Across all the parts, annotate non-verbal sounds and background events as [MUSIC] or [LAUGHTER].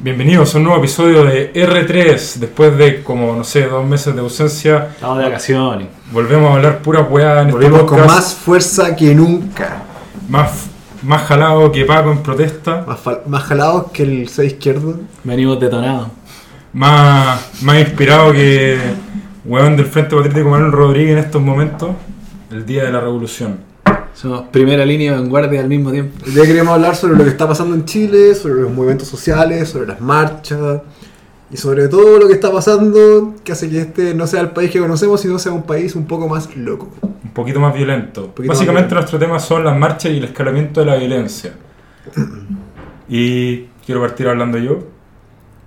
Bienvenidos a un nuevo episodio de R3. Después de como, no sé, dos meses de ausencia, Estamos de vacaciones. volvemos a hablar pura weá en este Volvemos con más fuerza que nunca. más, más jalado que Paco en protesta. Más, más jalados que el 6 izquierdo. Venimos detonados. Más, más inspirado que weón del Frente Patriótico Manuel Rodríguez en estos momentos. El día de la revolución. Somos primera línea de vanguardia al mismo tiempo. Día queremos hablar sobre lo que está pasando en Chile, sobre los movimientos sociales, sobre las marchas y sobre todo lo que está pasando que hace que este no sea el país que conocemos, sino sea un país un poco más loco. Un poquito más violento. poquito Básicamente más violento. nuestro tema son las marchas y el escalamiento de la violencia. [CLEARS THROAT] Y quiero partir hablando yo.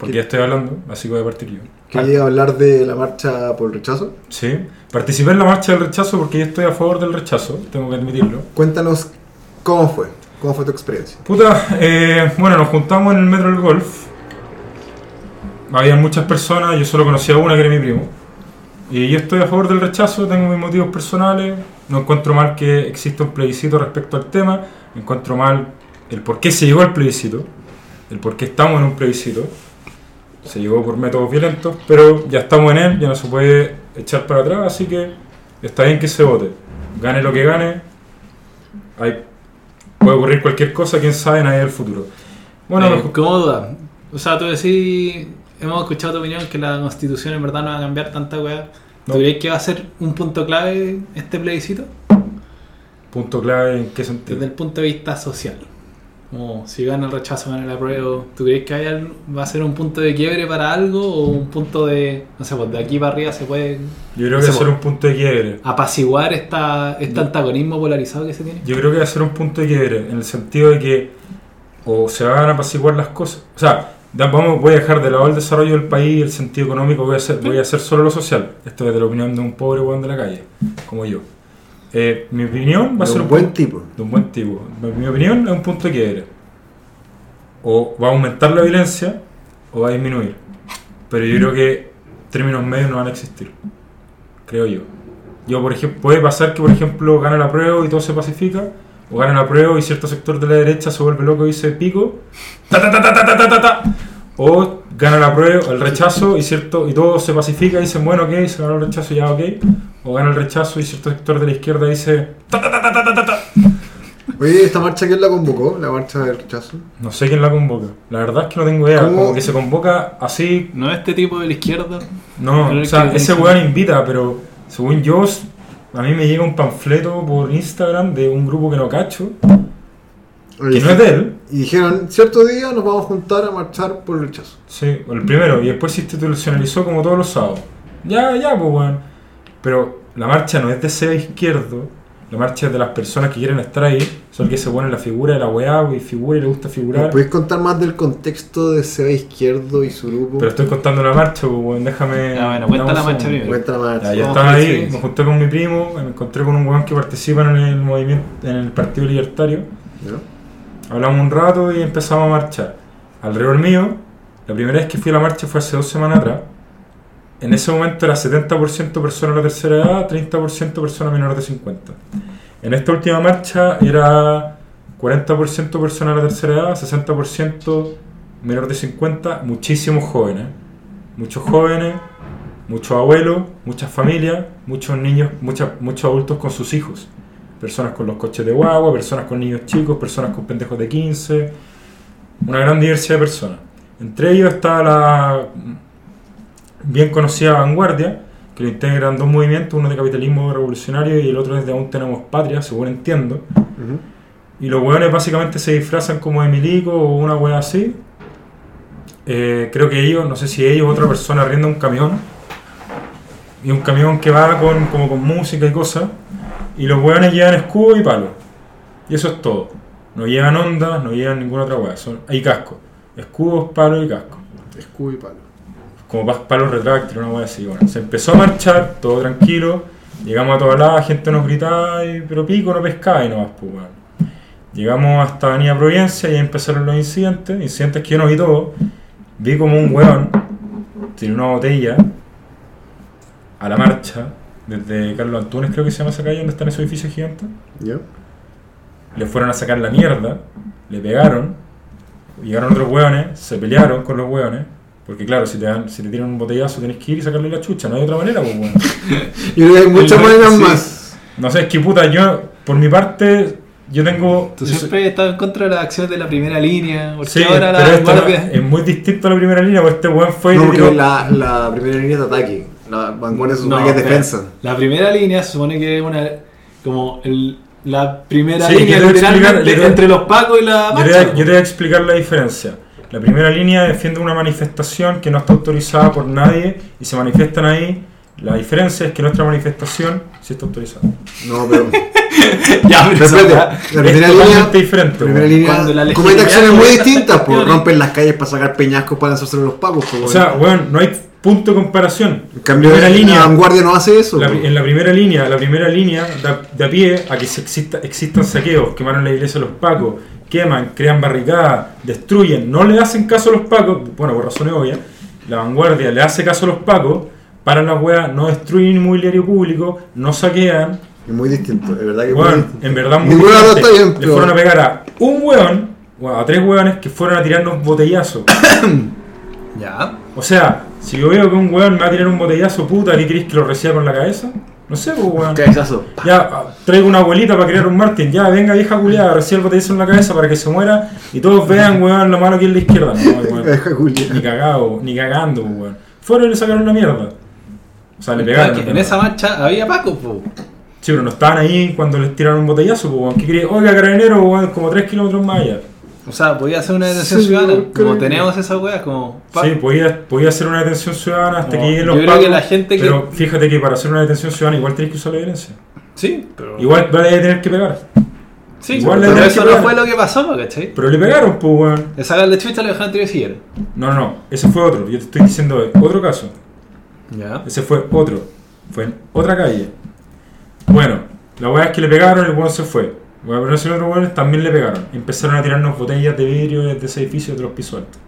Porque ya estoy hablando, así que voy a partir yo. Quería hablar de la marcha por el rechazo. Sí, participé en la marcha del rechazo porque yo estoy a favor del rechazo, tengo que admitirlo. Cuéntanos cómo fue, cómo fue tu experiencia. Puta, eh, bueno, nos juntamos en el metro del golf. Había muchas personas, yo solo conocía a una que era mi primo. Y yo estoy a favor del rechazo, tengo mis motivos personales. No encuentro mal que exista un plebiscito respecto al tema. Encuentro mal el por qué se llegó al plebiscito, el por qué estamos en un plebiscito. Se llegó por métodos violentos, pero ya estamos en él, ya no se puede echar para atrás, así que está bien que se vote. Gane lo que gane, hay, puede ocurrir cualquier cosa, quién sabe, nadie del futuro. Bueno, Eh, ¿Cómo duda? O sea, tú decís, hemos escuchado tu opinión que la constitución en verdad no va a cambiar tanta weá. No. ¿Tú crees que va a ser un punto clave este plebiscito? punto clave en qué sentido. Desde el punto de vista social. Como si gana el rechazo, gana el apruebo. ¿Tú crees que hay va a ser un punto de quiebre para algo o un punto de, no sé, pues de aquí para arriba se puede Yo creo que va a ser un punto de quiebre. apaciguar esta, este antagonismo polarizado que se tiene? Yo creo que va a ser un punto de quiebre, en el sentido de que o se van a apaciguar las cosas. O sea, vamos, voy a dejar de lado el desarrollo del país, el sentido económico, voy a hacer, voy a hacer solo lo social. Esto es de la opinión de un pobre weón de la calle, como yo. Eh, mi opinión va a ser un buen tipo. Un buen tipo. Mi opinión es un punto de quiebre. O va a aumentar la violencia o va a disminuir. Pero yo creo que términos medios no van a existir. Creo yo. Yo, por ejemplo, puede pasar que, por ejemplo, gana la prueba y todo se pacifica. O gana la prueba y cierto sector de la derecha se vuelve loco y dice pico. Ta, ta, ta, ta, ta, ta, ta, ta. O gana la prueba, el rechazo y cierto y todo se pacifica y dicen, bueno, ok, se gana el rechazo, ya, ok. O gana el rechazo y cierto sector de la izquierda dice... Ta, ta, ta, Oye, ¿esta marcha quién la convocó? ¿La marcha del rechazo? No sé quién la convoca. La verdad es que no tengo idea. Como que se convoca así... ¿No este tipo de la izquierda? No, o sea, ese weón invita, pero según yo, a mí me llega un panfleto por Instagram de un grupo que no cacho Oye, que no es de él. Y dijeron, cierto día nos vamos a juntar a marchar por el rechazo. Sí, el primero, y después se institucionalizó como todos los sábados. Ya, ya, pues weón. Pero la marcha no es de ese izquierdo, la marcha es de las personas que quieren estar ahí, son que se pone la figura de la weá, y figura y le gusta ¿Nos figurar. podéis contar más del contexto de Seba Izquierdo y su grupo? Pero estoy contando la marcha, pues weón, déjame. Ah, bueno, cuenta la un marcha primero. Cuenta la marcha. Ya, yo Vamos estaba ahí, me junté con mi primo, me encontré con un weón que participa en el movimiento, en el Partido Libertario. ¿Ya? Hablamos un rato y empezamos a marchar. Alrededor mío, la primera vez que fui a la marcha fue hace dos semanas atrás. En ese momento era 70% personas de la tercera edad, 30% personas menores de 50. En esta última marcha era 40% personas de la tercera edad, 60% menores de 50, muchísimos jóvenes. Muchos jóvenes, muchos abuelos, muchas familias, muchos niños, mucha- muchos adultos con sus hijos. Personas con los coches de guagua, personas con niños chicos, personas con pendejos de 15. Una gran diversidad de personas. Entre ellos está la bien conocida Vanguardia, que lo integran dos movimientos, uno de capitalismo revolucionario y el otro es de Aún Tenemos Patria, según entiendo. Y los hueones básicamente se disfrazan como de milico o una hueá así. Eh, creo que ellos, no sé si ellos o otra persona arrienda un camión. Y un camión que va con, como con música y cosas. Y los hueones llevan escudo y palo. Y eso es todo. No llevan ondas, no llevan ninguna otra hueá. Son, hay casco. Escudos, palo y casco. Escudo y palo. Como pa- palos retráctiles, una hueá así. Bueno, se empezó a marchar, todo tranquilo. Llegamos a toda la gente nos gritaba, y- pero pico no pescaba y no vas, pues, weón. Llegamos hasta Avenida Providencia y ahí empezaron los incidentes, incidentes que yo no vi todo. Vi como un weón tiene una botella a la marcha, desde Carlos Antunes creo que se llama esa calle donde están esos edificios gigantes. ¿Ya? Le fueron a sacar la mierda, le pegaron, llegaron otros hueones, se pelearon con los hueones. Porque claro, si te, dan, si te tiran un botellazo tenés que ir y sacarle la chucha, no hay otra manera, pues weón. [LAUGHS] Y hay muchas maneras sí. más. No sé, es que puta, yo, por mi parte, yo tengo... Tú siempre has estado en contra de las acciones de la primera línea. Porque Sí, ahora pero la no- es muy distinto a la primera línea, porque este weón fue y No, le porque tiró- la, la primera línea de ataque. La vanguardia se supone No, que es espera. defensa. La primera línea se supone que es una. Como el, la primera Sí, línea explicar- entre los pacos y la Yo te, marcha. voy a- yo te voy a explicar la diferencia. La primera línea defiende una manifestación que no está autorizada por nadie y se manifiestan ahí. La diferencia es que nuestra manifestación sí está autorizada. No, pero. [LAUGHS] ya, pero espérate, la Es primera totalmente línea. diferente. La primera línea Cuando la comete acciones muy distintas, pues rompen las calles para sacar peñascos para lanzárselo a los pagos. Pues, O sea, weón, no hay punto de comparación. en cambio, primera la línea- vanguardia no hace eso. La- pues. en la primera línea, la primera línea da, da pie a que se exista, existan saqueos, quemaron la iglesia a los pacos, queman, crean barricadas, destruyen, no le hacen caso a los pacos, bueno, por razones obvias, la vanguardia le hace caso a los pacos, paran las weas, no destruyen inmobiliario público, no saquean, Es muy distinto, es verdad que es muy weón, distinto. en verdad muy diferente. dos está bien, Le fueron a pegar a un weón, o a tres weones que fueron a tirarnos botellazos. [COUGHS] Ya. O sea, si yo veo que un weón me va a tirar un botellazo, puta, ¿qué querés que lo reciba con la cabeza? No sé, pues weón. Cabezazo. Ya, traigo una abuelita para criar un Martin. Ya, venga vieja culiada, recibe el botellazo en la cabeza para que se muera y todos vean, weón, lo malo que es la izquierda. No, weón. Ni cagado, ni cagando, weón. Fueron y le sacaron la mierda. O sea, le pegaron. En esa marcha había pacos, po. Sí, pero no estaban ahí cuando les tiraron un botellazo, pues, weón. ¿Qué quería? Oiga, carabinero, weón, como 3 kilómetros más allá. O sea, podía hacer una detención Sí, ciudadana. Como tenemos esas weas, como. Sí, podía, podía hacer una detención ciudadana hasta No, que lleguen los yo creo pacos, que la gente que- Pero fíjate que para hacer una detención ciudadana igual tenés que usar la violencia. Sí, pero. Igual vale a tener que pegar. Sí, igual le pero tenés eso no fue lo que pasó, ¿cachai? Pero le pegaron, pues, weón. Le sacaron la chucha y le dejaron tirar siguiera. No, no, ese fue otro. Yo te estoy diciendo otro caso. Ese fue otro. Fue en otra calle. Bueno, la weá es que le pegaron, el weón se fue. Bueno, pero esos otros weones también le pegaron. Empezaron a tirarnos botellas de vidrio desde ese edificio de los pisos altos.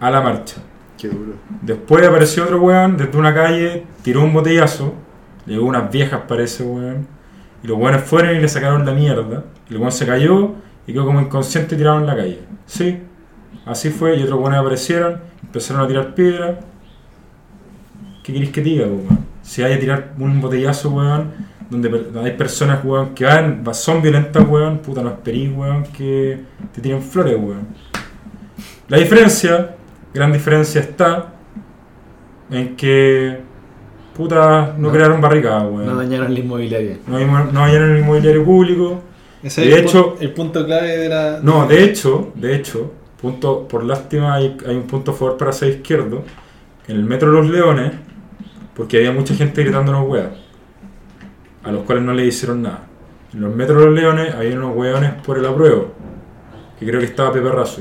A la marcha. Qué duro. Después apareció otro weón desde una calle, tiró un botellazo. Llegó unas viejas, parece, weón. Y los weones fueron y le sacaron la mierda. Y el weón se cayó y quedó como inconsciente y tirado en la calle. Sí, así fue. Y otros weones aparecieron, empezaron a tirar piedras. ¿Qué queréis que diga, weón? Si hay a tirar un botellazo, weón, donde hay personas, weón, que van, son violentas, weón, puta, no esperís, weón, que te tiren flores, weón. La diferencia, gran diferencia está en que, puta, no, No. crearon barricadas, weón. No dañaron la inmobiliaria. No, hallaron el inmobiliario público. Ese De es el, hecho- el punto clave de la. No, de hecho, de hecho, punto, por lástima hay, hay un punto a favor para ser izquierdo. En el metro de los Leones, porque había mucha gente gritándonos weas, a los cuales no le hicieron nada. En los metros de los Leones había unos weones por el apruebo, que creo que estaba Pepe. Los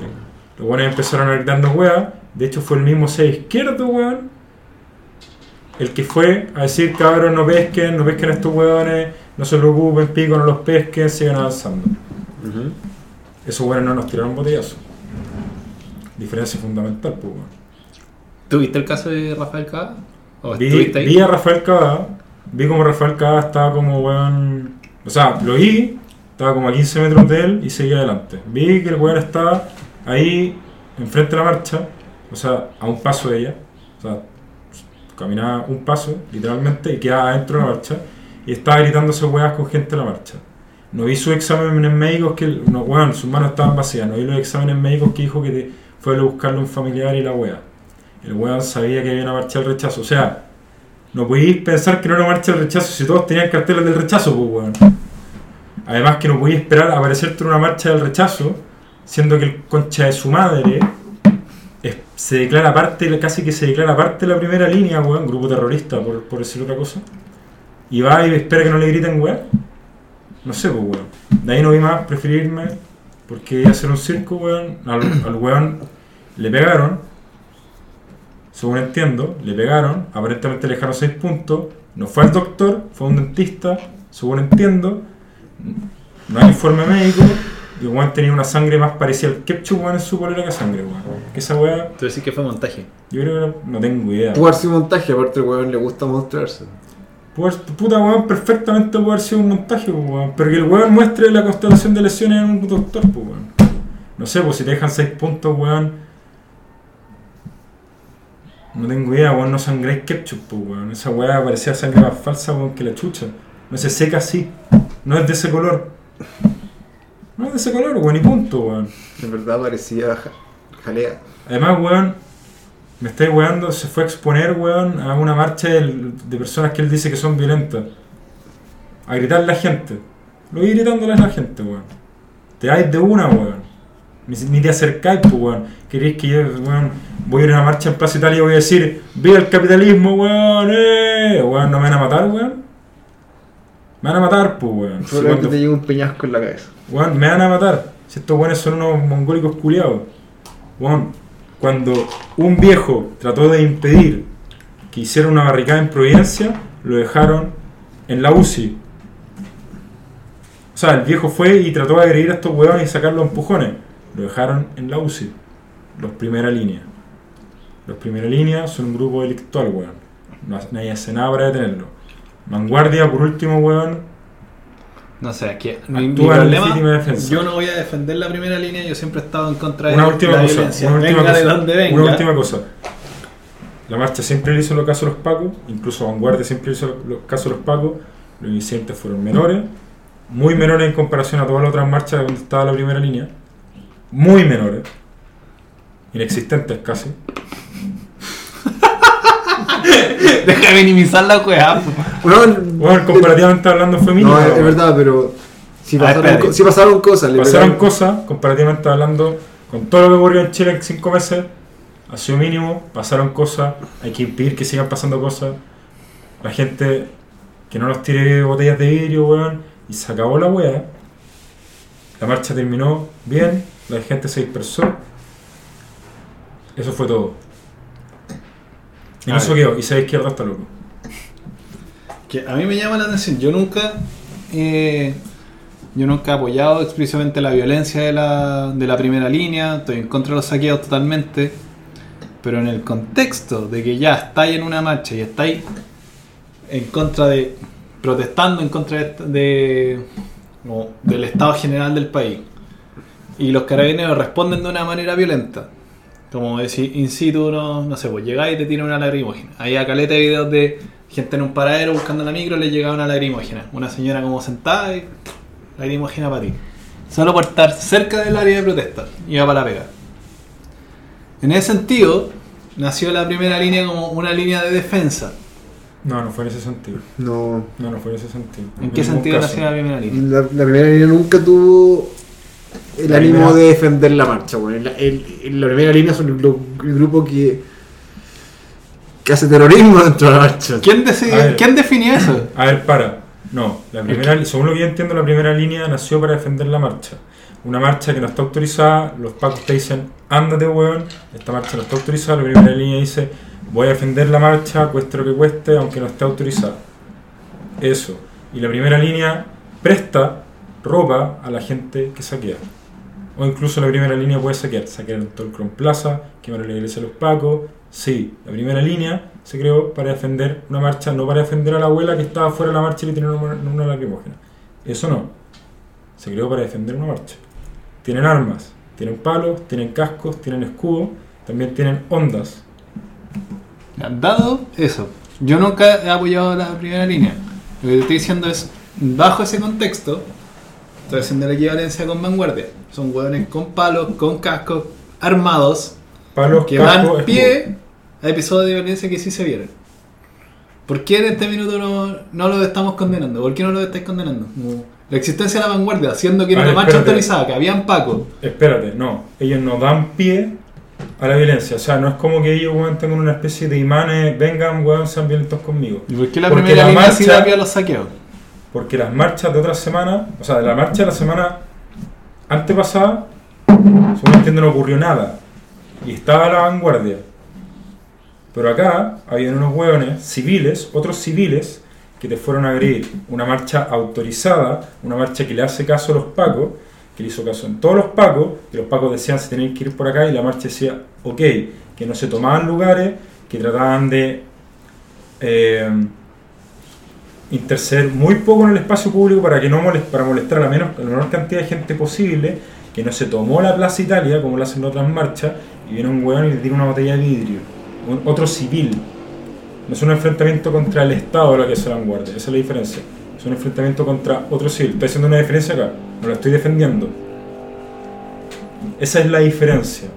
weones empezaron a gritarnos weas, de hecho fue el mismo ser izquierdo, weón, el que fue a decir, cabros, no pesquen, no pesquen a estos weones, no se preocupen, pico, no los pesquen, sigan avanzando. Esos weones no nos tiraron botellazo. Diferencia fundamental, pues, weón. ¿Tuviste el caso de Rafael Cava? ¿O Vi, a Rafael Cava, vi como Rafael Cava estaba como weón. O sea, lo vi, estaba como a 15 metros de él y seguía adelante. Vi que el weón estaba ahí, enfrente de la marcha, o sea, a un paso de ella. O sea, caminaba un paso, literalmente, y quedaba adentro de la marcha. Y estaba gritándose weas con gente en la marcha. No vi sus exámenes médicos que, no, weón, sus manos estaban vacías. No vi los exámenes médicos que dijo que te- fue a buscarle un familiar y la wea. El weón sabía que había una marcha del rechazo. O sea, no podéis pensar que no era una marcha del rechazo si todos tenían carteles del rechazo, pues weón. Además que no podéis esperar a aparecerte en una marcha del rechazo, siendo que el concha de su madre se declara parte, casi que se declara parte de la primera línea, weón, grupo terrorista, por, por decir otra cosa. Y va y espera que no le griten, weón. No sé, pues weón. De ahí no vi más, preferí irme, porque hacer un circo, weón. Al, al weón le pegaron, según entiendo, le pegaron, aparentemente le dejaron 6 puntos, no fue al doctor, fue a un dentista, según entiendo, no hay informe médico, y el weón tenía una sangre más parecida al ketchup weón en su polera que sangre, weón. Que esa weá, Tú decís que fue montaje. yo creo que no, no tengo idea. Pudo haber sido montaje, aparte el weón le gusta mostrarse. Pudo haber- puta weón, perfectamente puede haber sido un montaje, pues, weón. Pero que el weón muestre la constelación de lesiones en un doctor, pues weón. No sé, pues si te dejan 6 puntos, weón. No tengo idea, weón, no sangréis ketchup, pues, weón. Esa weá parecía sangre más falsa, weón, que la chucha. No se seca así. No es de ese color. No es de ese color, weón, y punto, weón. En verdad parecía ja- jalea. Además, weón, me estáis weando, se fue a exponer, weón, a una marcha de personas que él dice que son violentas. A gritarle a la gente. Lo vi gritándole a la gente, weón. Te dais de una, weón. Ni, te acercáis, pues, weón. Queréis que yo, weón, voy a ir a una marcha en Plaza Italia y voy a decir, ¡Viva el capitalismo, weón! ¡Eh! Weón, ¿no me van a matar, weón? Me van a matar, pues, weón. Si cuando- te llega un peñasco en la cabeza. Weón, me van a matar. Si estos weones son unos mongólicos culiados. Weón, cuando un viejo trató de impedir que hiciera una barricada en Providencia, lo dejaron en la UCI. O sea, el viejo fue y trató de agredir a estos weones y sacarlos empujones. Lo dejaron en la UCI. Los primera línea. Los primera línea son un grupo delictual, weón. No, nadie hace nada para detenerlo. Vanguardia, por último, weón, No sé, es que mi, mi problema, yo no voy a defender la primera línea, yo siempre he estado en contra de Una última la cosa, violencia. una última venga cosa, de donde venga. una última cosa. La marcha siempre le hizo los casos a los pacos, incluso Vanguardia siempre le hizo los casos a los pacos. Los incidentes fueron menores, muy menores en comparación a todas las otras marchas donde estaba la primera línea. Muy menores, inexistentes casi. [LAUGHS] Deja de minimizar la weá. Bueno, Bueno, comparativamente hablando fue mínimo. No, es, verdad, pero si pasaron, sí pasaron cosas. le Pasaron pegaron- cosas, comparativamente hablando, con todo lo que ocurrió en Chile en cinco meses, ha sido mínimo, pasaron cosas, hay que impedir que sigan pasando cosas. La gente que no nos tire botellas de vidrio, weón, y se acabó la weá. La marcha terminó bien, la gente se dispersó. Eso fue todo. Y A eso ver. quedó, y se izquierda hasta loco. Que a mí me llama la atención. Yo nunca. eh, yo nunca he apoyado explícitamente la violencia de la, de la primera línea. Estoy en contra de los saqueos totalmente. Pero en el contexto de que ya estáis en una marcha y estáis en contra de. protestando en contra de, de- del estado general del país. Y los carabineros responden de una manera violenta. Como decir, in situ, no, no sé, pues llegáis y te tiran una lagrimógena. Hay a caleta de videos de gente en un paradero buscando la micro, le llega una lagrimógena. Una señora como sentada y lagrimógena para ti. Solo por estar cerca del área de protesta. Iba para la pega. En ese sentido, nació la primera línea como una línea de defensa. No, no fue en ese sentido. No, No, no fue en ese sentido. ¿En qué sentido caso. nació la primera línea? la, la primera línea nunca tuvo el La ánimo primera- de defender la marcha. Bueno. La, el- el- la primera línea son el, gru- el grupo que, que hace terrorismo dentro de la marcha. ¿Quién, decide-. ¿Quién definió eso? A ver, para. No, la primera, según lo que yo entiendo, la primera línea nació para defender la marcha. Una marcha que no está autorizada, los pacos te dicen, ándate, weón, esta marcha no está autorizada, la primera línea dice, voy a defender la marcha, cueste lo que cueste, aunque no esté autorizada. Eso. Y la primera línea presta ropa a la gente que saquea. O incluso la primera línea puede saquear. Saquearon todo el Cron Plaza, quemaron la iglesia de los pacos. Sí, la primera línea se creó para defender una marcha, no para defender a la abuela que estaba fuera de la marcha y le una, una lacrimógena. Eso no. Se creó para defender una marcha. Tienen armas, tienen palos, tienen cascos, tienen escudos, también tienen ondas. Dado eso, yo nunca he apoyado la primera línea. Lo que te estoy diciendo es, bajo ese contexto, estoy haciendo la equivalencia con vanguardia. Son hueones con palos, con cascos, armados, Palos, que dan escudos. pie a episodios de violencia que sí se vieron. ¿Por qué en este minuto no, no lo estamos condenando? ¿Por qué no lo estáis condenando? Como La existencia de la vanguardia, siendo que era una marcha autorizada, que habían Paco. Espérate, no. Ellos no dan pie a la violencia. O sea, no es como que ellos, weón, tengan una especie de imanes, vengan, weón, sean violentos conmigo. ¿Y por qué la Porque primera la marcha- da pie a los saqueos? Porque las marchas de otras semanas, o sea, de la marcha de la semana antepasada, según entiendo, no ocurrió nada. Y estaba la vanguardia. Pero acá habían unos hueones civiles, otros civiles, que te fueron a agredir. Una marcha autorizada, una marcha que le hace caso a los pacos, que le hizo caso en todos los pacos, que los pacos decían se tenían que ir por acá y la marcha decía, ok, que no se tomaban lugares, que trataban de eh, interceder muy poco en el espacio público para que no molest- para molestar a la, menos, la menor cantidad de gente posible que no se tomó la Plaza Italia, como lo hacen otras marchas, y viene un weón y le tira una botella de vidrio. Otro civil. No es un enfrentamiento contra el Estado lo que es la vanguardia, esa es la diferencia. Es un enfrentamiento contra otro civil. Estoy haciendo una diferencia acá, no la estoy defendiendo. Esa es la diferencia.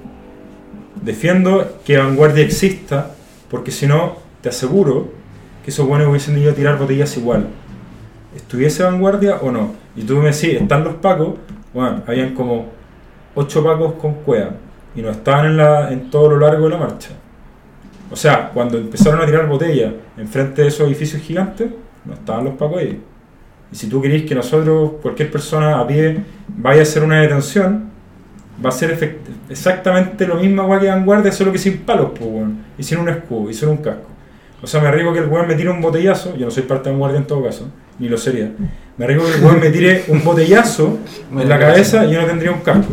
Defiendo que vanguardia exista, porque si no, te aseguro que esos buenos hubiesen ido a tirar botellas igual. ¿Estuviese vanguardia o no? Y tú me decís, ¿están los pacos? Bueno, habían como ocho pacos con cueva y no estaban en, en todo lo largo de la marcha. O sea, cuando empezaron a tirar botellas enfrente de esos edificios gigantes, no estaban los pacos ahí. Y si tú querés que nosotros, cualquier persona a pie, vaya a hacer una detención, va a ser exactamente lo mismo que vanguardia, solo que sin palos, pues, weón. y sin un escudo, y sin un casco. O sea, me arriesgo que el weón me tire un botellazo, yo no soy parte de vanguardia en todo caso, ni lo sería. Me arriesgo que el weón me tire un botellazo [LAUGHS] en la cabeza y yo no tendría un casco.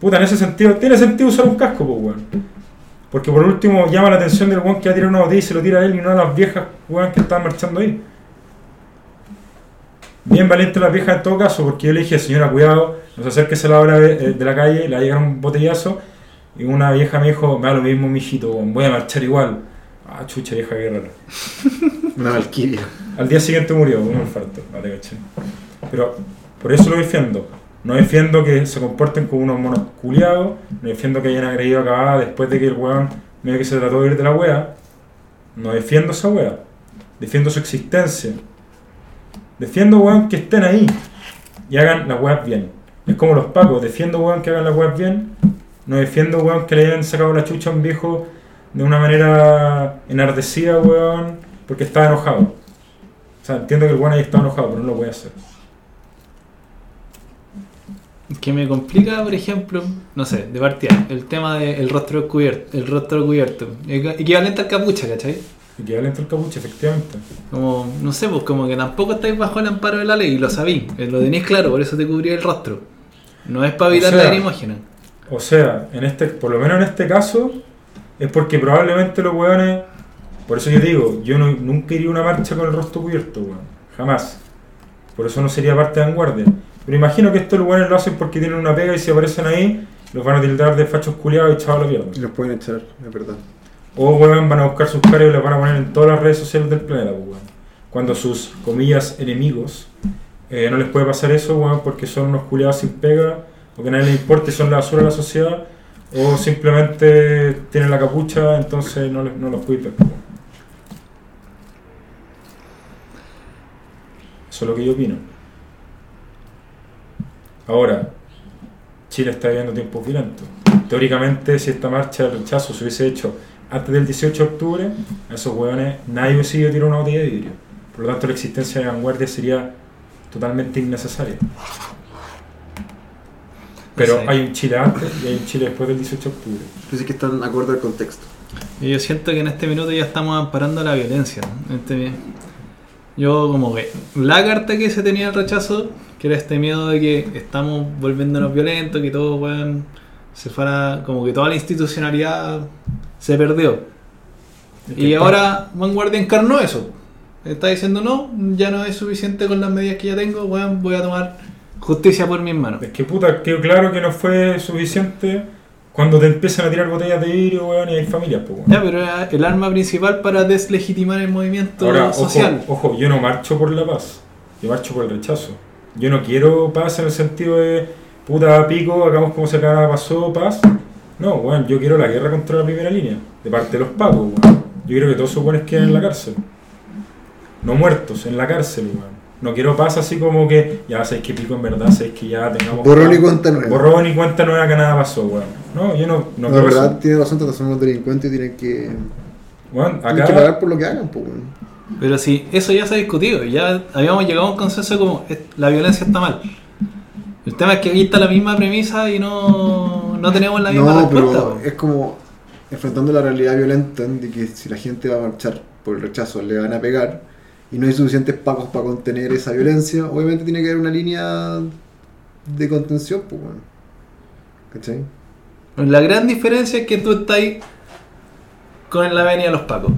Puta, en ese sentido, tiene sentido usar un casco, pues, weón. Porque por último llama la atención del weón que va a tirar una botella y se lo tira a él y no a las viejas weón que estaban marchando ahí. Bien valiente la vieja en todo caso, porque yo le dije, señora, cuidado, no se acerque a la hora de, eh, de la calle, le va a llegar un botellazo. Y una vieja me dijo, me da lo mismo, mijito, weón, voy a marchar igual. Ah, chucha, vieja guerrera. [LAUGHS] Una valquiria. Al día siguiente murió, un infarto, vale, caché. Pero por eso lo defiendo. No defiendo que se comporten como unos monos culiados, no defiendo que hayan agredido a Cavada después de que el weón medio que se trató de ir de la wea. No defiendo esa wea. Defiendo su existencia. Defiendo, weón, que estén ahí y hagan las weas bien. Es como los pacos, defiendo, weón, que hagan las weas bien. No defiendo, weón, que le hayan sacado la chucha a un viejo de una manera enardecida, weón, porque estaba enojado. O sea, entiendo que el weón ahí está enojado, pero no lo puede hacer. Que me complica, por ejemplo, no sé, de partida, el tema del rostro cubierto, el rostro cubierto, equ- equivalente al capucha, ¿cachai? Equivalente al capuche, efectivamente. Como, no sé, pues como que tampoco estáis bajo el amparo de la ley y lo sabí, eh, lo tenéis claro, por eso te cubrí el rostro. No es para O evitar sea, la lacrimógena. O sea, en este, por lo menos en este caso, es porque probablemente los weones. Por eso yo digo, yo no- nunca iría a una marcha con el rostro cubierto, weón. Jamás. Por eso no sería parte de vanguardia. Pero imagino que estos weones lo hacen porque tienen una pega y si aparecen ahí, los van a tildar de fachos culiados y echados a la mierda. Y los pueden echar, es verdad. O weón, van a buscar sus caras y las van a poner en todas las redes sociales del planeta, pues, weón. Cuando sus comillas enemigos eh, no les puede pasar eso, weón, porque son unos culiados sin pega, o que a nadie les importa y son la basura de la sociedad, o simplemente tienen la capucha, entonces no, les, no los puede ver, weón. Eso es lo que yo opino. Ahora, Chile está viviendo tiempos violentos. Teóricamente, si esta marcha de rechazo se hubiese hecho antes del 18 de octubre, a esos hueones nadie hubiese ido a tirar una botella de vidrio. Por lo tanto, la existencia de vanguardia sería totalmente innecesaria. Pero Sí. hay un Chile antes y hay un Chile después del 18 de octubre. Pero sí que están acorde al contexto. Y yo siento que en este minuto ya estamos amparando la violencia. ¿no? Este- yo como que la carta que se tenía el rechazo, que era este miedo de que estamos volviéndonos violentos, que todo weón, se fuera, como que toda la institucionalidad se perdió. Y está- ahora Vanguardia encarnó eso. Está diciendo no, ya no es suficiente con las medidas que ya tengo, weón, voy a tomar justicia por mis manos. Es que puta, quedó claro que no fue suficiente cuando te empiezan a tirar botellas de vidrio, weón, y hay familias, pues, weón. Ya, pero era el arma principal para deslegitimar el movimiento Ahora, social. ojo, yo no marcho por la paz, yo marcho por el rechazo. Yo no quiero paz en el sentido de puta pico, hagamos como se acaba pasó, paz. No, weón, yo quiero la guerra contra la primera línea, de parte de los pacos, weón. Yo quiero que todos esos weones queden en la cárcel. No muertos, en la cárcel, weón. No quiero paz así como que, ya sabéis que pico en verdad, sabéis que ya tengamos. Borrón y cuenta nueva. Borrón y cuenta nueva que nada pasó, weón. No, yo no, no No, quiero la verdad, eso. tiene razón, todos somos delincuentes y tienen que, Weón, tienen que acá. pagar por lo que hagan, pues, weón. Pero si eso ya se ha discutido, ya habíamos llegado a un consenso como "Es- la violencia está mal. El tema es que aquí está la misma premisa y no, no tenemos la misma No, respuesta. pero es como enfrentando la realidad violenta de que si la gente va a marchar por el rechazo le van a pegar y no hay suficientes pacos para contener esa violencia, obviamente tiene que haber una línea de contención, pues, weón. ¿Cachai? La gran diferencia es que tú estás ahí con la avenida de los pacos.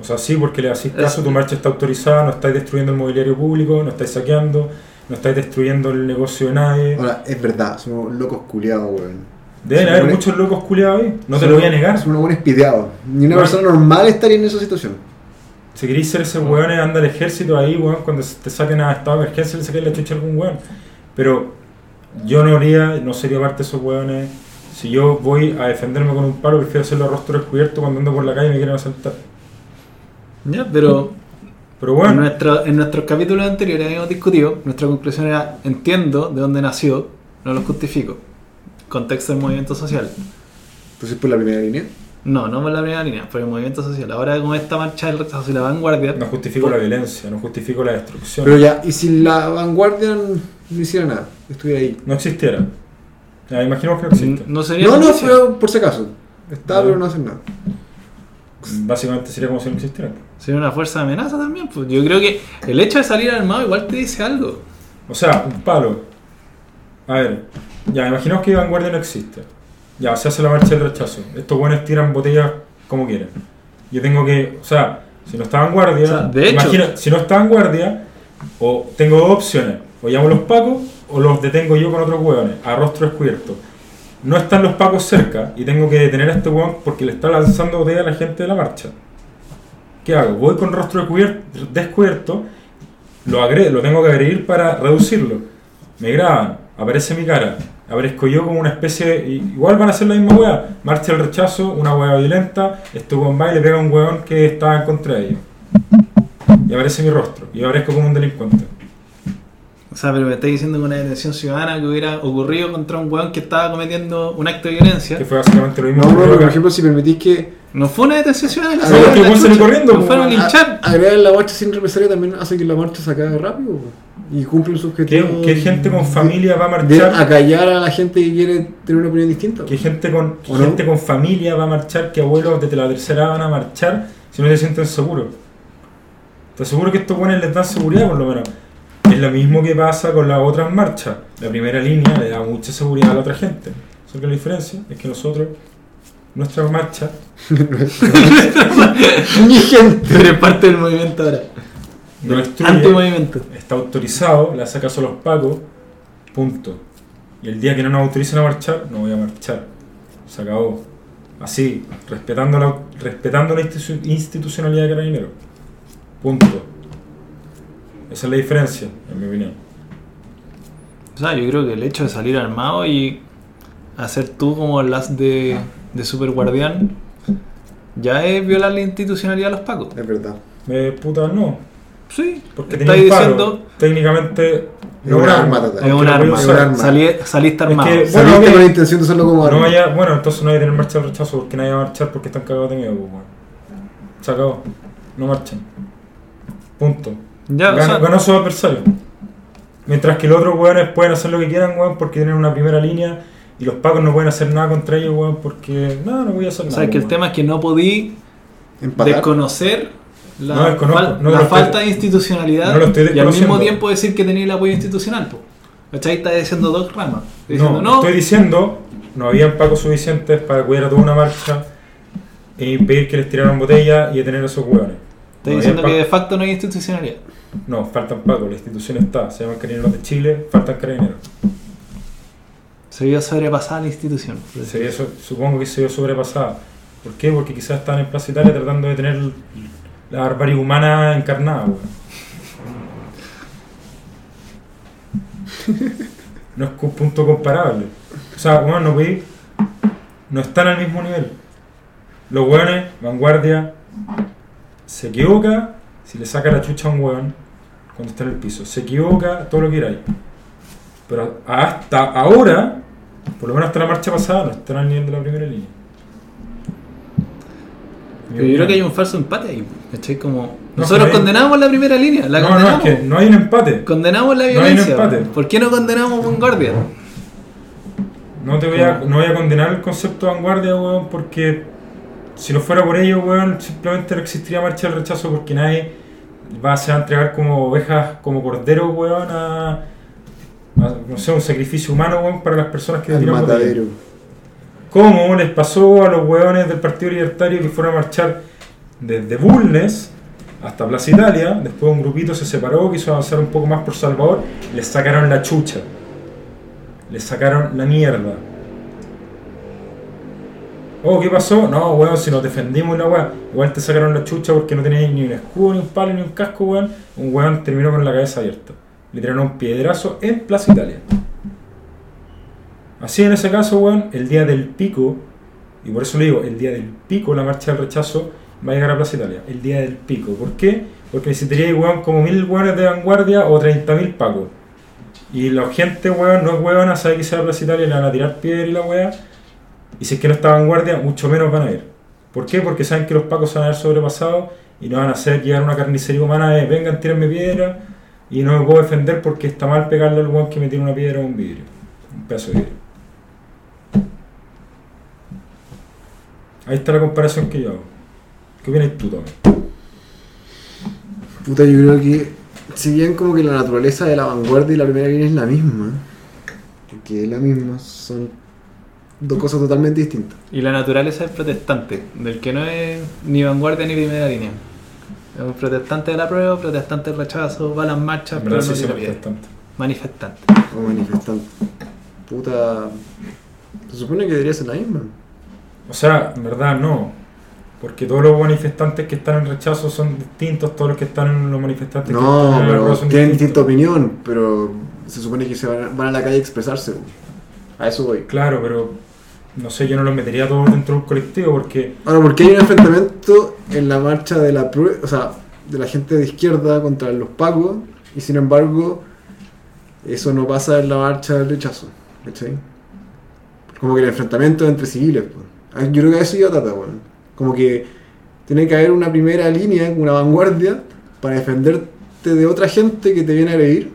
O sea, sí, porque le hacís caso, Es- tu marcha está autorizada, no estáis destruyendo el mobiliario público, no estáis saqueando, no estáis destruyendo el negocio de nadie. Ahora, es verdad, somos locos culiados, weón. Deben haber muchos locos culiados ahí, no te lo voy a negar. Son unos buenos pideados. Ni una Bueno. persona normal estaría en esa situación. Si queréis ser ese weón, anda al ejército ahí, weón, cuando te saquen a estado de emergencia, le saquen la chucha a algún weón. Pero yo no haría, no sería parte de esos weones. Si yo voy a defenderme con un palo, prefiero hacerlo a rostro descubierto cuando ando por la calle y me quieren asaltar. Ya, pero Pero en, bueno, nuestro, en nuestros capítulos anteriores habíamos discutido, nuestra conclusión era, entiendo de dónde nació, no lo justifico. Contexto del movimiento social. Entonces, por la primera línea. No, no por la primera línea, por el movimiento social. Ahora con esta marcha del rechazo y la vanguardia, no justifico la violencia, no justifico la destrucción. Pero ya, y si la vanguardia no hiciera nada, estuviera ahí. no existiera. Ya, imaginemos que no existe. no sería No, no, pero por si acaso. Está, Ya. pero no hacen nada. Básicamente sería como si no existiera. Sería una fuerza de amenaza también. Pues yo creo que el hecho de salir armado igual te dice algo. O sea, un palo. A ver, ya, imaginemos que Vanguardia no existe. Ya, se hace la marcha del rechazo. Estos buenos tiran botellas como quieren. Yo tengo que, o sea, si no está Vanguardia, O sea, de hecho- si no está Vanguardia, o tengo dos opciones. O llamo a los pacos, o los detengo yo con otros hueones, a rostro descubierto. No están los pacos cerca, y tengo que detener a este hueón porque le está lanzando botella a la gente de la marcha. ¿Qué hago? Voy con rostro descubier- descubierto, lo, agre lo tengo que agredir para reducirlo. Me graban, aparece mi cara, aparezco yo como una especie de- Igual van a hacer la misma weá. Marcha el rechazo, una weá violenta, este weón va y le pega a un weón que estaba en contra de ellos. Y aparece mi rostro, y aparezco como un delincuente. O sea, pero me estáis diciendo que una detención ciudadana que hubiera ocurrido contra un weón que estaba cometiendo un acto de violencia. Que fue básicamente lo mismo No, no, pero por ejemplo, si permitís que No fue una detención ciudadana. Ah, no, fueron que corriendo, Lo fueron a pues, linchar. a- agregar la marcha sin represalia también hace que la marcha se acabe rápido po, y cumplen su objetivo. ¿Qué, qué gente con familia va a de marchar? acallar a la gente que quiere tener una opinión distinta. ¿Qué gente con, qué ¿O no? gente con familia va a marchar? ¿Qué abuelos desde la tercera van a marchar si no se sienten seguros? Te aseguro que estos buenos les dan seguridad por lo menos. Es lo mismo que pasa con las otras marchas. La primera línea le da mucha seguridad a la otra gente. Solo que la diferencia es que nosotros, [LAUGHS] nuestra marcha, [LAUGHS] Mi gente. Tú eres parte del [LAUGHS] movimiento ahora. No destruye, está autorizado, le hace caso a los pacos, punto. Y el día que no nos autoricen a marchar, no voy a marchar. Se acabó. Así, respetando la, respetando la institu- institucionalidad de Carabineros. Punto. Esa es la diferencia, en mi opinión. O sea, yo creo que el hecho de salir armado y hacer tú como las de, de super guardián ya es violar la institucionalidad de los pacos. Es verdad. Eh, puta, no. Sí, Porque palo. diciendo Técnicamente, Es no un arma es un arma. Es usar. un arma. Salí- saliste Es armado. que- Saliste Bueno, con la intención de usarlo como arma. No vaya, bueno, entonces no hay que tener marcha de rechazo porque nadie va a marchar porque están cagados de miedo. pues. Se acabó. No marchan. Punto. Ya, o Ganó, sea, ganó su adversario. Mientras que los otros weones pueden hacer lo que quieran, weón, porque tienen una primera línea y los pacos no pueden hacer nada contra ellos, weón, porque no, no voy a hacer o nada. sea, que el tema es que no podí Empatar. desconocer la, No no la estoy- falta de institucionalidad no estoy y al mismo tiempo decir que tenía el apoyo institucional. po. ¿Cachai? Está diciendo dos ramas. Diciendo, No, estoy diciendo, no habían pacos suficientes para cuidar a toda una marcha e impedir que les tiraran botellas y detener a esos hueones. está No diciendo que de facto no hay institucionalidad. No, faltan pacos, la institución está, se llaman carabineros de Chile, faltan carabineros. Se vio sobrepasada la institución. Se vio supongo que se vio sobrepasada. ¿Por qué? Porque quizás estaban en Plaza Italia tratando de tener la barbarie humana encarnada, weón. No es un punto comparable. O sea, bueno, no podí- No están al mismo nivel. Los weones, vanguardia, se equivoca si le saca la chucha a un weón cuando está en el piso. Se equivoca todo lo que queráis. Pero hasta ahora, por lo menos hasta la marcha pasada, no están al nivel de la primera línea. Yo creo que hay un falso empate ahí. ¿Cachai? Como No, nosotros condenamos la primera línea. La No, no, condenamos. es que no hay un empate. Condenamos la No hay un violencia. empate. ¿Por qué no condenamos a Vanguardia? No te voy a, no voy a condenar el concepto de vanguardia, weón, porque si no fuera por ello, weón, simplemente no existiría marcha del rechazo porque nadie va a, se va a entregar como ovejas, como corderos, weón, a, a, no sé, un sacrificio humano, weón, para las personas que matadero. ¿Cómo les pasó a los hueones del Partido Libertario que fueron a marchar desde Bulnes hasta Plaza Italia, después un grupito se separó, quiso avanzar un poco más por Salvador, les sacaron la chucha. Les sacaron la mierda. Oh, ¿qué pasó? No, weón, si nos defendimos la weá. Igual te sacaron la chucha porque no tenías ni un escudo, ni un palo, ni un casco, weón. Un weón terminó con la cabeza abierta. Le tiraron un piedrazo en Plaza Italia. Así en ese caso, weón, el día del pico, y por eso le digo, el día del pico, la marcha del rechazo va a llegar a Plaza Italia. El día del pico. ¿Por qué? Porque necesitaría, weón, como mil weones de vanguardia o 30.000 pacos. Y la gente, weón, no es weón, sabe que se va a Plaza Italia, le van a tirar piedra y la weá. Y si es que no está vanguardia, mucho menos van a ir. ¿Por qué? Porque saben que los pacos se van a ver sobrepasados y no van a hacer llegar una carnicería humana de vengan, tírenme piedra y no me puedo defender porque está mal pegarle al weón que me tira una piedra o un vidrio. Un pedazo de vidrio. Ahí está la comparación que yo hago. ¿Qué opinas tú, Tommy? Puta, yo creo que si bien como que la naturaleza de la vanguardia y la primera línea es la misma, porque es la misma, son dos cosas totalmente distintas. Y la naturaleza es protestante, del que no es ni vanguardia ni primera línea. Es un protestante de la prueba, protestante del rechazo, va a las marchas, pero no protestantes. Manifestante. Como manifestante. Puta. Se supone que debería ser la misma. O sea, en verdad no. Porque todos los manifestantes que están en rechazo son distintos, todos los que están en los manifestantes que No, el pero son tienen distintos. distinta opinión, pero se supone que se van, van a la calle a expresarse. A eso voy. Claro, pero no sé, yo no los metería todos dentro de un colectivo porque Ahora, porque hay un enfrentamiento en la marcha de la o sea, de la gente de izquierda contra los pacos, y sin embargo, eso no pasa en la marcha del rechazo. ¿Cachai? Como que el enfrentamiento entre civiles. pues. Yo creo que a eso iba Tata, weón. Como que tiene que haber una primera línea, una vanguardia, para defenderte de otra gente que te viene a agredir.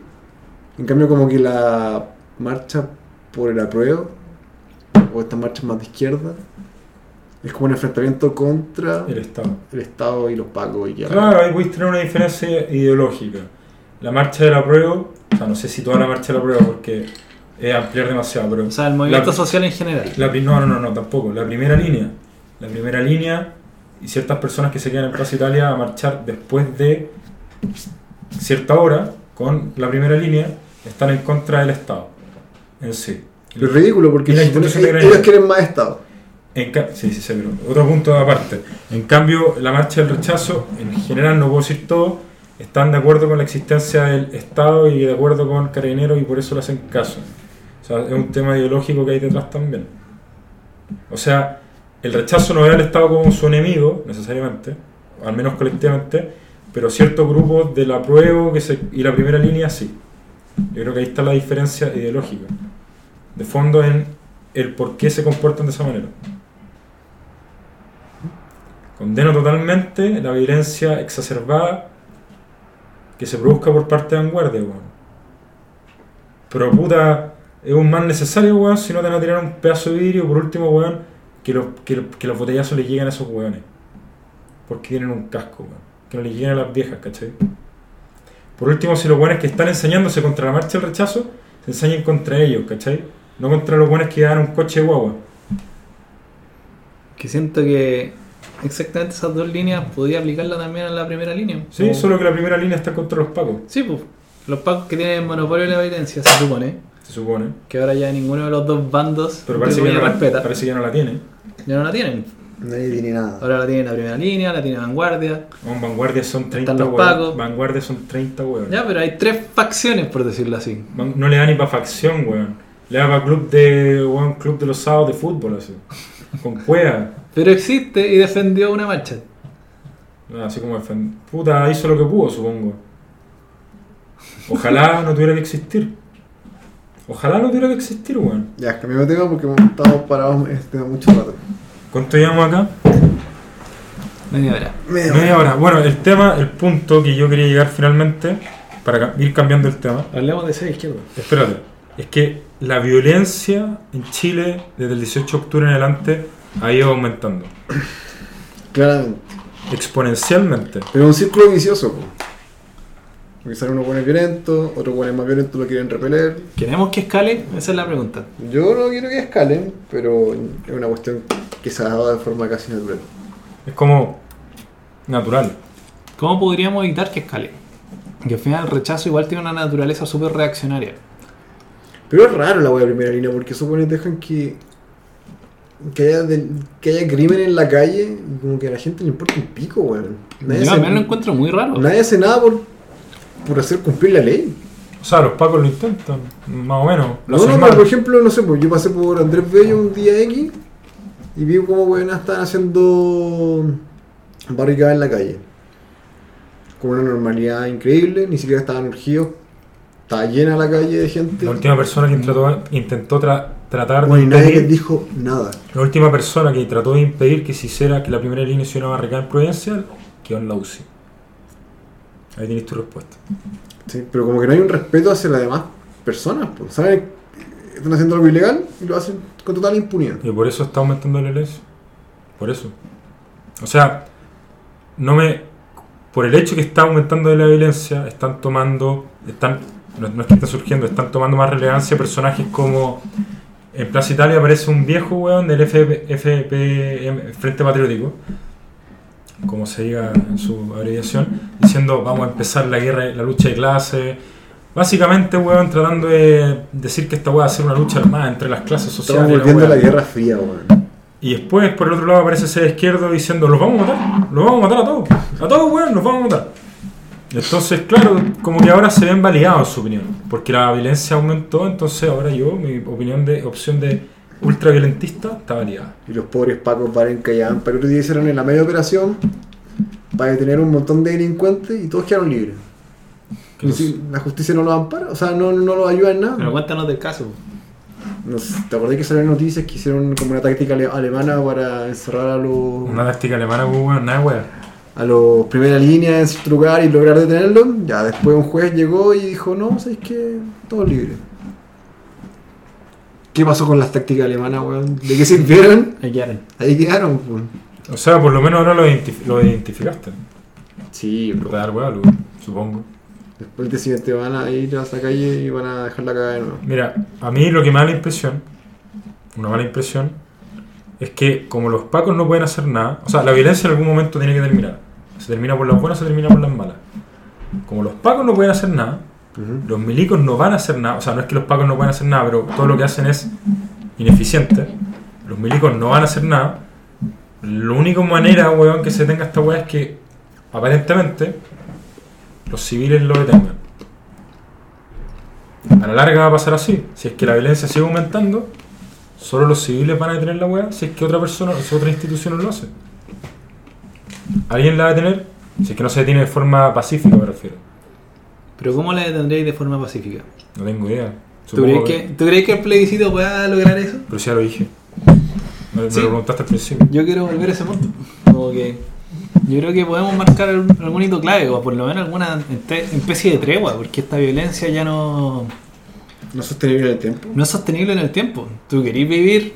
En cambio, como que la marcha por el apruebo, o estas marchas más de izquierda, es como un enfrentamiento contra el Estado. el Estado y los pacos y ya. Claro, ahí podéis tener una diferencia ideológica. La marcha del apruebo, o sea, no sé si toda la marcha del apruebo porque es ampliar demasiado, pero O sea, el movimiento La- social en general. La no, no, no, tampoco. La primera línea. La primera línea y ciertas personas que se quedan en Plaza Italia a marchar después de cierta hora con la primera línea están en contra del Estado en sí. Pero es ridículo porque la ellos quieren más Estado. En sí, sí, sí, pero otro punto aparte. En cambio, la marcha del rechazo, en general, no puedo decir todo, están de acuerdo con la existencia del Estado y de acuerdo con Carabineros y por eso le hacen caso. O sea, es un tema ideológico que hay detrás también. O sea, el rechazo no ve al Estado como su enemigo, necesariamente, al menos colectivamente, pero ciertos grupos del apruebo que se, y la primera línea sí. Yo creo que ahí está la diferencia ideológica. De fondo en el por qué se comportan de esa manera. Condeno totalmente la violencia exacerbada que se produzca por parte de vanguardia, weón. Pero puta, es un mal necesario, weón, si no te van a tirar un pedazo de vidrio, por último, weón, que los, que, que los botellazos les lleguen a esos weones. Porque tienen un casco, weón. Que no les lleguen a las viejas, ¿cachai? Por último, si los weones que están enseñándose contra la marcha del rechazo, se enseñen contra ellos, ¿cachai? No contra los weones que dan un coche guagua. Que siento que exactamente esas dos líneas podía aplicarla también a la primera línea. Sí, solo que la primera línea está contra los pacos, Sí, pues. Los pacos que tienen monopolio de la evidencia, se supone. se supone. Que ahora ya ninguno de los dos bandos Pero parece que, no la, respeta. parece que no la tiene. Ya no la tienen. Nadie tiene nada. Ahora la tiene la primera línea, la tiene vanguardia. Oh, vanguardia son 30 los huevos. pacos. Vanguardia son 30 huevos. Ya, pero hay tres facciones, por decirlo así. No le da ni para facción, weón. Le da para club de. weón, club de los sábados de fútbol, así. Con cueva. [LAUGHS] Pero existe y defendió una marcha. Así como defen- Puta, hizo lo que pudo, supongo. Ojalá no tuviera que existir. Ojalá no tuviera que existir, weón. Ya, cambiamos de tema porque estamos parados este, mucho rato. ¿Cuánto llevamos acá? Media hora. Media Media hora. Bueno, el tema, el punto que yo quería llegar finalmente, para ir cambiando el tema, Hablemos de ser izquierda. espérate, es que la violencia en Chile desde el 18 de octubre en adelante ha ido aumentando. Claramente. Exponencialmente. Pero es un círculo vicioso, po. Porque sale uno buenos violento, otros buenos más violentos lo quieren repeler. ¿Queremos que escale? Esa es la pregunta. Yo no quiero que escalen, pero es una cuestión que se ha dado de forma casi natural. Es como natural. ¿Cómo podríamos evitar que escale? Que al final el rechazo igual tiene una naturaleza súper reaccionaria. Pero es raro la wea de primera línea porque supone que dejan que. Que haya, que haya crimen en la calle y como que a la gente le importa un pico, weón. Nadie, Yo hace, también lo encuentro muy raro. nadie hace nada por, por hacer cumplir la ley. O sea, los pacos lo intentan, más o menos. Lo No, no, pero por ejemplo, no sé, pues yo pasé por Andrés Bello un día X y vi como weón estaban haciendo barricadas en la calle. Con una normalidad increíble, ni siquiera estaban urgidos. Estaba llena la calle de gente. La última persona que intentó, intentó tra- tratar de Bueno, y nadie les dijo nada. la última persona que trató de impedir que se hiciera que la primera línea hiciera una barricada en Providencial quedó en la UCI. Ahí tienes tu respuesta. Sí, pero como que no hay un respeto hacia las demás personas. Pues, ¿Saben? Están haciendo algo ilegal y lo hacen con total impunidad. Y por eso está aumentando la violencia. Por eso. O sea, no me. Por el hecho que está aumentando la violencia, están tomando. Están, no, no es que estén surgiendo, están tomando más relevancia personajes como. En Plaza Italia aparece un viejo weón del FP, FPM, Frente Patriótico, como se diga en su abreviación, diciendo vamos a empezar la guerra, la lucha de clases. Básicamente, weón, tratando de decir que esta weá va a ser una lucha armada entre las clases sociales. Estamos volviendo a la Guerra Fría, weón. Y después, por el otro lado, aparece ese de izquierdo diciendo, los vamos a matar, los vamos a matar a todos, a todos, weón, los vamos a matar. Entonces, claro, como que ahora se ven validados su opinión, porque la violencia aumentó, entonces ahora yo, mi opinión de opción de ultraviolentista está validada. Y los pobres pacos que otro día hicieron en la media operación para detener un montón de delincuentes y todos quedaron libres. Si- la justicia no los ampara, o sea, no, no los ayuda en nada. Pero cuéntanos del caso. No sé, ¿Te acordás que salieron noticias que hicieron como una táctica ale- alemana para encerrar a los, Una táctica alemana, pues, weón, nada, weón. a los primera línea en cierto lugar y lograr detenerlos? Ya después un juez llegó y dijo, no, ¿sabes qué? Todos libres. ¿Qué pasó con las tácticas alemanas, weón? ¿De qué sirvieron? Ahí quedan. Ahí quedaron, pues. O sea, por lo menos ahora lo, identif- lo identificaste. Sí, bro. Real, weón, supongo. Después el día siguiente van a ir a esa calle y van a dejar la cagada de nuevo. Mira, a mí lo que me da la impresión, una mala impresión, es que como los pacos no pueden hacer nada, o sea, la violencia en algún momento tiene que terminar. Se termina por las buenas, se termina por las malas. Como los pacos no pueden hacer nada, Los milicos no van a hacer nada, o sea, no es que los pacos no puedan hacer nada, pero todo lo que hacen es ineficiente. Los milicos no van a hacer nada. La única manera, weón, que se tenga esta weá es que aparentemente los civiles lo detengan. A la larga va a pasar así. Si es que la violencia sigue aumentando, solo los civiles van a detener la weá si es que otra persona, si otra institución lo hace. ¿Alguien la va a detener? Si es que no se detiene de forma pacífica, me refiero. Pero ¿cómo la detendréis de forma pacífica? No tengo idea. ¿Tú Supongo crees, que, ¿Tú crees que el plebiscito pueda lograr eso? Pero ya lo dije. Me, me Sí. lo preguntaste al principio. Yo quiero volver a ese punto. Como que yo creo que podemos marcar algún hito clave, o por lo menos alguna especie de tregua, porque esta violencia ya no, No sostenible en el tiempo. no es sostenible en el tiempo. Tú querís vivir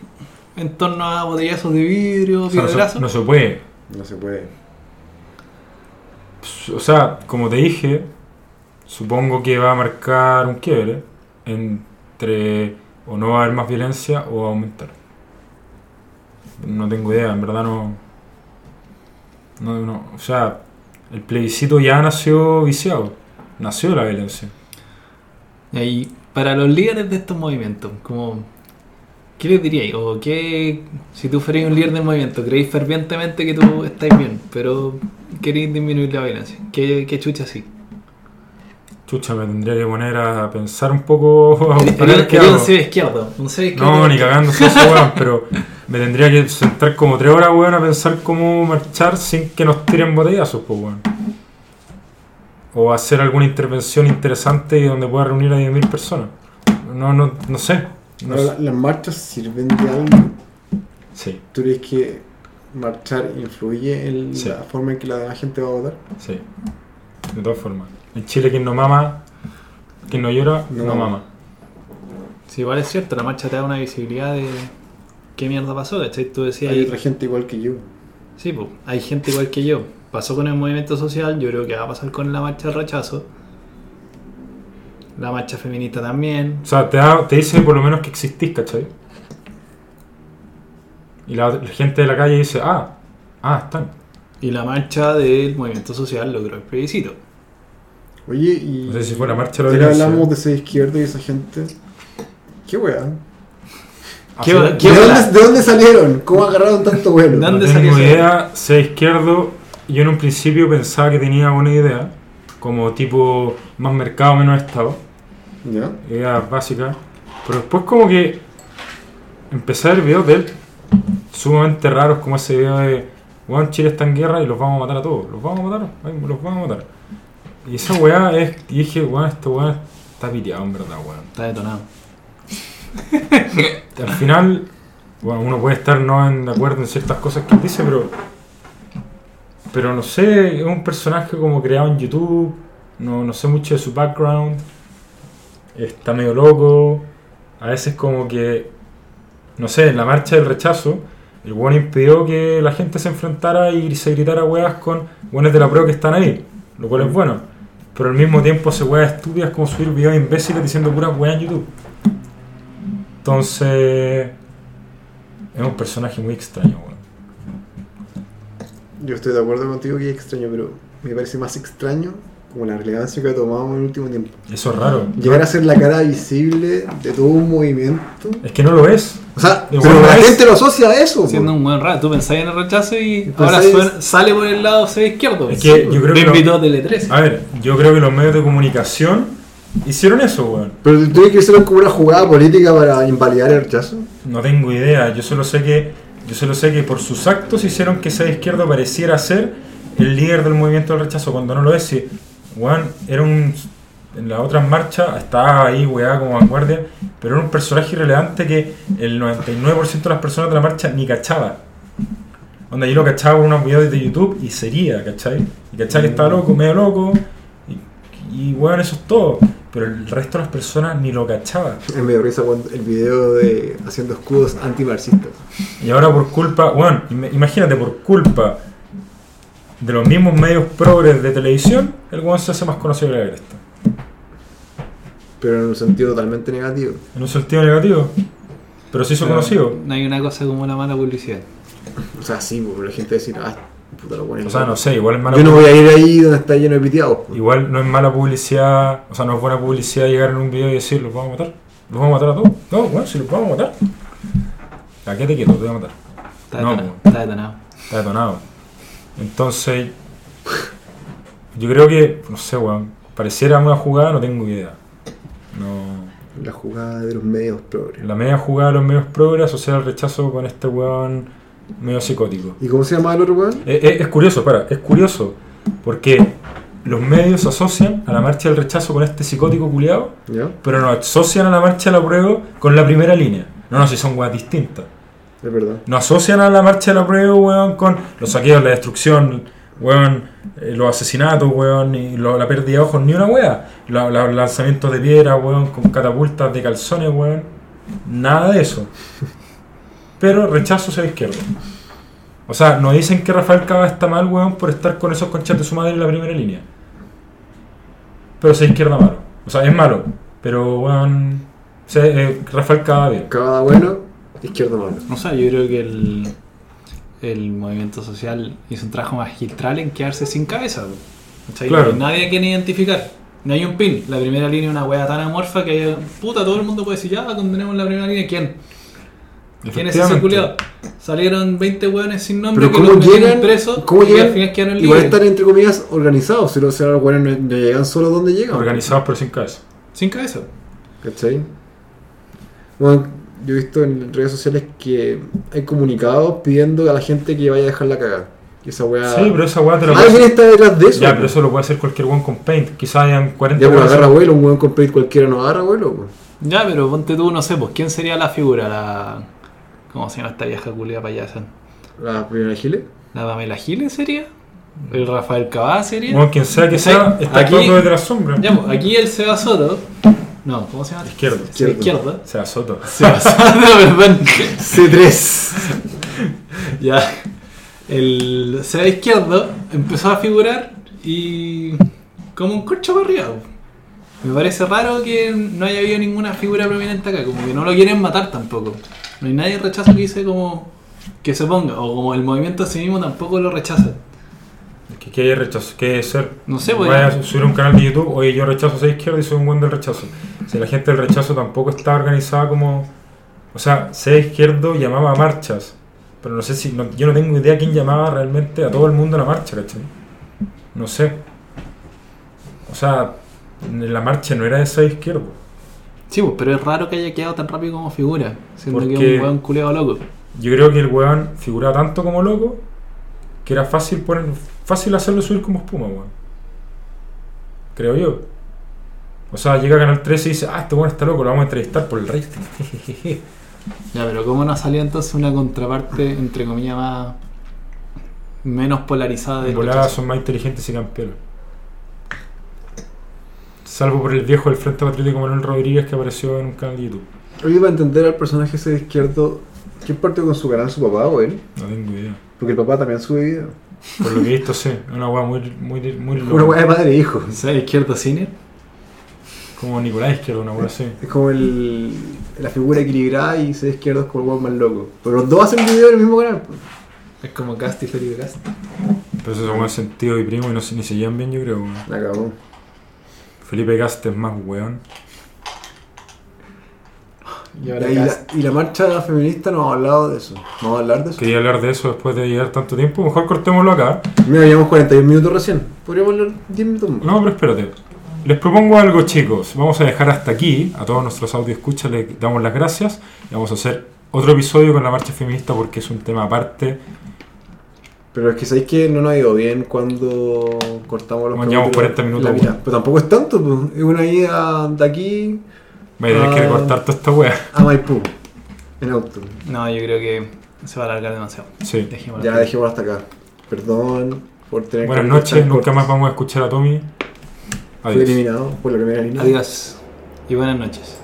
en torno a botellazos de vidrio, O sea, no se puede. No se puede. O sea, como te dije, supongo que va a marcar un quiebre entre o no va a haber más violencia o va a aumentar. No tengo idea, en verdad no. No, no. O sea, el plebiscito ya nació viciado. Nació la violencia. Y ahí, para los líderes de estos movimientos, como, ¿qué les diríais? O qué, si tú fuerais un líder del movimiento, creéis fervientemente que tú estáis bien, pero queréis disminuir la violencia. ¿Qué, qué chucha así? Chucha, me tendría que poner a pensar un poco. [LAUGHS] a ver Quería qué un hago. cero izquierdo. Un izquierdo. No, ni cagándose eso, weón, [LAUGHS] pero me tendría que sentar como tres horas, weón, a pensar cómo marchar sin que nos tiren botellazos, pues, weón. O hacer alguna intervención interesante y donde pueda reunir a 10.000 personas. No, no, no sé. No ¿Las marchas sirven de algo? Sí, ¿Tú crees que marchar influye en Sí. la forma en que la demás gente va a votar? sí. De todas formas. En Chile quien no mama, quien no llora, no, No. mama. Sí, igual es cierto, la marcha te da una visibilidad de qué mierda pasó, ¿cachai? Tú decías Hay otra gente igual que yo. sí, pues, hay gente igual que yo. Pasó con el movimiento social, yo creo que va a pasar con la marcha del rechazo. La marcha feminista también. O sea, te, da- te dice por lo menos que existís, ¿cachai? Y la, la gente de la calle dice, ah, ah, están. Y la marcha del movimiento social logró el plebiscito. Oye, y. No sé si fue la marcha de la hablamos de ese izquierdo y esa gente. ¿Qué weá? ¿Qué, Así- qué ¿De dónde, ¿De dónde salieron? ¿Cómo agarraron tanto vuelo? ¿De No dónde tengo salió esa- idea, sea izquierdo. Yo en un principio pensaba que tenía buena idea, como tipo más mercado, menos Estado, ¿Ya? ideas básicas. Pero después como que empecé a ver videos de él sumamente raros, como ese video de, weón, Chile está en guerra y los vamos a matar a todos. Los vamos a matar, los vamos a matar. Y esa weá es, y dije, weón, este weón está piteado en verdad, weón. Está detonado. [LAUGHS] Al final, bueno, uno puede estar no en- de acuerdo en ciertas cosas que él dice, pero. Pero no sé, es un personaje como creado en YouTube. No, no sé mucho de su background. Está medio loco. A veces, como que. No sé, en la marcha del rechazo, el weón impidió que la gente se enfrentara y se gritara weas con weones de la prueba que están ahí. Lo cual es bueno. Pero al mismo tiempo hace weas estúpidas como subir videos imbéciles diciendo puras weas en YouTube. Entonces. Es un personaje muy extraño, weón. Yo estoy de acuerdo contigo que es extraño, pero me parece más extraño como la relevancia que ha tomado en el último tiempo. Eso es raro. Llegar a ser la cara visible de todo un movimiento. Es que no lo es. O sea, Igual pero no la es. gente lo asocia a eso. Siendo un buen rato. Tú pensás en el rechazo y Pensáis- ahora suena- sale por el lado C izquierdo. Es que yo creo que invitó a Tele 13. A ver, yo creo que los medios de comunicación hicieron eso, weón. Pero tú tienes que hacer como una jugada política para invalidar el rechazo. No tengo idea. Yo solo sé que. Yo solo sé que por sus actos hicieron que ese izquierdo pareciera ser el líder del movimiento del rechazo cuando no lo es. Si, weón, era un. En las otras marchas estaba ahí, weá, como vanguardia, pero era un personaje irrelevante que el 99% de las personas de la marcha ni cachaba. Onda, yo lo cachaba por unos videos de YouTube y sería, ¿cachai? Y cachai que estaba loco, medio loco, y, y weón, eso es todo. Pero el resto de las personas ni lo cachaba. [LAUGHS] Medio risa el video de haciendo escudos antimarxistas. Y ahora por culpa, bueno, im- imagínate, por culpa de los mismos medios progres de televisión, el weón se hace más conocido que la cresta. Pero en un sentido totalmente negativo. En un sentido negativo. Pero se hizo Pero conocido. No hay una cosa como la mala publicidad. O sea, sí, porque la gente decir, ah, puta lo bueno. O sea, no sé, igual es mala Yo no voy a ir ahí donde está lleno de piteados. po. Igual no es mala publicidad, o sea, no es buena publicidad llegar en un video y decir, los vamos a matar. Los vamos a matar a todos. No, bueno, si los vamos a matar. ¿A qué te quieto? Te voy a matar. Está No, detonado. Está detonado. Está detonado. Entonces, yo creo que, no sé, weón, pareciera una jugada, no tengo idea. No. La jugada de los medios progres. La media jugada de los medios progres asociada al rechazo con este weón medio psicótico. ¿Y cómo se llama el otro weón? Eh, eh, es curioso, para, es curioso, porque los medios asocian a la marcha del rechazo con este psicótico culiado, ¿Ya? pero no asocian a la marcha del apruebo con la primera línea. No, no, si son weas distintas. Es verdad. No asocian a la marcha del apruebo, weón, con los saqueos, la destrucción, weón, eh, los asesinatos, weón, y lo- la pérdida de ojos, ni una wea. La- la- Los lanzamientos de piedra, weón, con catapultas de calzones, weón. Nada de eso. Pero rechazo hacia la izquierda. O sea, no dicen que Rafael Cava está mal, weón, por estar con esos conchas de su madre en la primera línea. Pero esa izquierda malo. O sea, es malo. Pero, weón, se- eh, Rafael Cava bien. Cada bueno, izquierda mano. No sé, yo creo que el, el movimiento social hizo un trabajo magistral en quedarse sin cabeza. po. ¿Cachai? Claro. No hay Nadie a quien identificar. No hay un pin. La primera línea es una wea tan amorfa que puta, todo el mundo puede decir, ya condenemos la primera línea. ¿Quién? ¿Quién es ese culiado? Salieron 20 weones sin nombre Pero que ¿cómo los llegan? presos ¿Cómo y llegan? al final quedaron Igual libres. están entre comillas organizados. Si los, no, no llegan solo donde llegan. Organizados pero sin cabeza. Sin cabeza. ¿Cachai? Bueno, yo he visto en redes sociales que hay comunicados pidiendo a la gente que vaya a dejar la cagada. Esa weá. Sí, pero esa weá te la puede Alguien está detrás de eso. Ya, pero eso lo puede hacer cualquier weón con Paint. Quizás hayan 40 Ya, pero agarra vuelo, un weón con paint cualquiera no agarra vuelo. pues. Ya, pero ponte tú, no sé, pues, ¿quién sería la figura? La... ¿Cómo se llama esta vieja culia payasa? La primera gile. ¿La Pamela Giles sería? ¿El Rafael Cabá sería? Weón, quien sea que sea, está aquí- actuando desde la sombra. Ya, pues, aquí el Seba Soto. No, ¿cómo se llama? Izquierdo. Seba Izquierdo. O sea, Soto. Seba Soto, perdón. C3. Ya. El Seba Izquierdo empezó a figurar y. como un corcho para arriba. po. Me parece raro que no haya habido ninguna figura prominente acá, como que no lo quieren matar tampoco. No hay nadie rechazo que dice como que se ponga, o como el movimiento a sí mismo tampoco lo rechaza. ¿Qué, qué hay rechazo? ¿Qué es ser? No sé, pues, Voy a subir un canal de YouTube, oye, yo rechazo ser izquierda y soy un buen del rechazo. Si la gente del rechazo tampoco está organizada como. O sea, ser izquierdo llamaba a marchas, pero no sé si. no- yo no tengo idea quién llamaba realmente a todo el mundo a la marcha, ¿cachai? No sé. O sea, en la marcha no era de ser izquierdo. Sí, pues, pero es raro que haya quedado tan rápido como figura. Siendo que Porque- es un weón culeado loco. Yo creo que el weón figuraba tanto como loco que era fácil poner, fácil hacerlo subir como espuma, weón. Creo yo. O sea, llega a Canal 13 y dice, ah, este weón está loco, lo vamos a entrevistar por el rating. [LAUGHS] Ya, pero ¿cómo no salió entonces una contraparte, entre comillas, más. menos polarizada volada rechazo? son más inteligentes y campeones. Salvo por el viejo del Frente Patriótico Manuel Rodríguez que apareció en un canal de YouTube. Oye, para entender al personaje ese de izquierdo, ¿quién partió con su canal, su papá o él? No tengo idea. Porque el papá también sube video. Por lo que he visto, sí. Es una weá muy, muy, muy loca. Una weá de padre e hijo. ¿Sabes izquierdo cine? Como Nicolás Izquierdo, una weá así. Es como el, la figura equilibrada y ser izquierdo es como el weón más loco. Pero los dos hacen video en el mismo canal. pues. Es como Cast y Felipe Cast. Pero eso son buen sentido y primo y no se, ni se llevan bien, yo creo. weón. La cagó. Felipe Cast es más weón. Y ahora la, Cast. y la marcha feminista no hemos hablado de eso. No vamos a hablar de eso. Quería hablar de eso después de llegar tanto tiempo. Mejor cortémoslo acá. Mira, llevamos 41 minutos recién. Podríamos hablar 10 minutos más. No, pero espérate. Les propongo algo, chicos. Vamos a dejar hasta aquí. A todos nuestros audio escuchas les damos las gracias. Y vamos a hacer otro episodio con la marcha feminista porque es un tema aparte. Pero es que sabéis que no nos ha ido bien cuando cortamos los Bueno, llevamos capítulos 40 minutos, la mitad. weón. Pero tampoco es tanto, pues. Es una ida de aquí Voy a tener que Ah. recortar toda esta wea. a Maipú. En auto. No, yo creo que se va a alargar demasiado. Sí. Dejémoslo. Ya dejémoslo hasta acá. Perdón por tener Buenas que noches. Nunca cortes. más vamos a escuchar a Tommy. Fui Adiós. eliminado por la primera línea. Adiós y buenas noches.